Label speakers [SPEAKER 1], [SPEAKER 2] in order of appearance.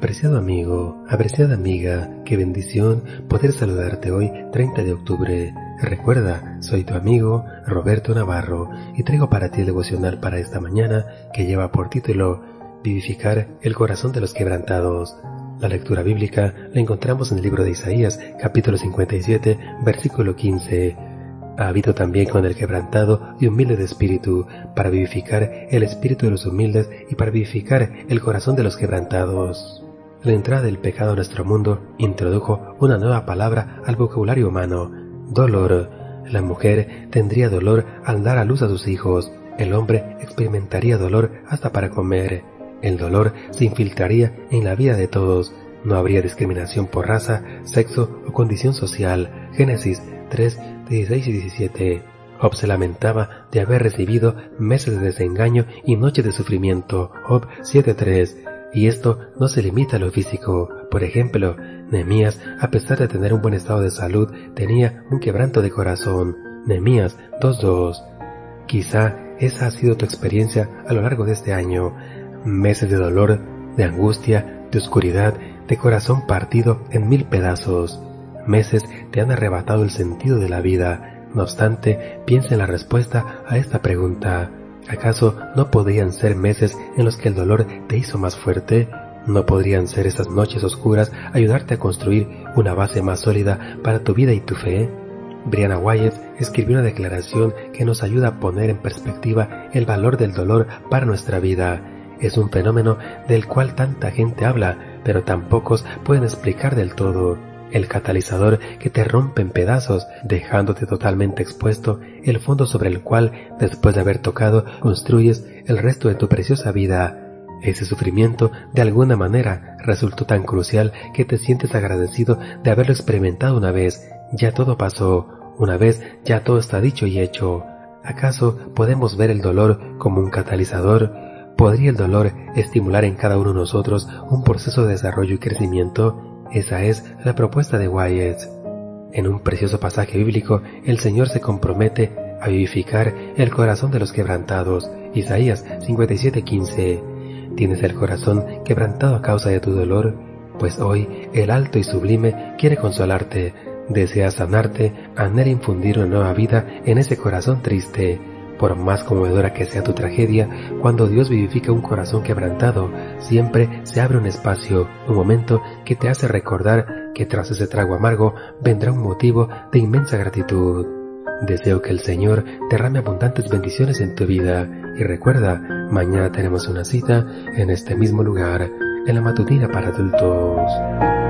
[SPEAKER 1] Apreciado amigo, apreciada amiga, qué bendición poder saludarte hoy 30 de octubre. Recuerda, soy tu amigo Roberto Navarro y traigo para ti el devocional para esta mañana que lleva por título Vivificar el corazón de los quebrantados. La lectura bíblica la encontramos en el libro de Isaías, capítulo 57, versículo 15. Ha habido también con el quebrantado y humilde de espíritu, para vivificar el espíritu de los humildes y para vivificar el corazón de los quebrantados. La entrada del pecado a nuestro mundo introdujo una nueva palabra al vocabulario humano, dolor. La mujer tendría dolor al dar a luz a sus hijos, el hombre experimentaría dolor hasta para comer. El dolor se infiltraría en la vida de todos. No habría discriminación por raza, sexo o condición social. Génesis 3, 16 y 17. Job se lamentaba de haber recibido meses de desengaño y noches de sufrimiento. Job 7.3. Y esto no se limita a lo físico. Por ejemplo, Nehemías, a pesar de tener un buen estado de salud, tenía un quebranto de corazón. Nehemías 2.2. Quizá esa ha sido tu experiencia a lo largo de este año meses de dolor, de angustia, de oscuridad, de corazón partido en mil pedazos. Meses te han arrebatado el sentido de la vida. No obstante, piensa en la respuesta a esta pregunta. ¿Acaso no podrían ser meses en los que el dolor te hizo más fuerte? ¿No podrían ser esas noches oscuras ayudarte a construir una base más sólida para tu vida y tu fe? Brianna Wyatt escribió una declaración que nos ayuda a poner en perspectiva el valor del dolor para nuestra vida es un fenómeno del cual tanta gente habla, pero tan pocos pueden explicar del todo. El catalizador que te rompe en pedazos, dejándote totalmente expuesto, el fondo sobre el cual, después de haber tocado, construyes el resto de tu preciosa vida. Ese sufrimiento, de alguna manera, resultó tan crucial que te sientes agradecido de haberlo experimentado una vez. Ya todo pasó. Una vez ya todo está dicho y hecho. ¿Acaso podemos ver el dolor como un catalizador? ¿Podría el dolor estimular en cada uno de nosotros un proceso de desarrollo y crecimiento? Esa es la propuesta de Wyatt. En un precioso pasaje bíblico, el Señor se compromete a vivificar el corazón de los quebrantados. Isaías 57:15. ¿Tienes el corazón quebrantado a causa de tu dolor? Pues hoy el alto y sublime quiere consolarte, desea sanarte, anhela infundir una nueva vida en ese corazón triste por más conmovedora que sea tu tragedia, cuando Dios vivifica un corazón quebrantado, siempre se abre un espacio, un momento que te hace recordar que tras ese trago amargo vendrá un motivo de inmensa gratitud. Deseo que el Señor derrame abundantes bendiciones en tu vida y recuerda, mañana tenemos una cita en este mismo lugar, en la matutina para adultos.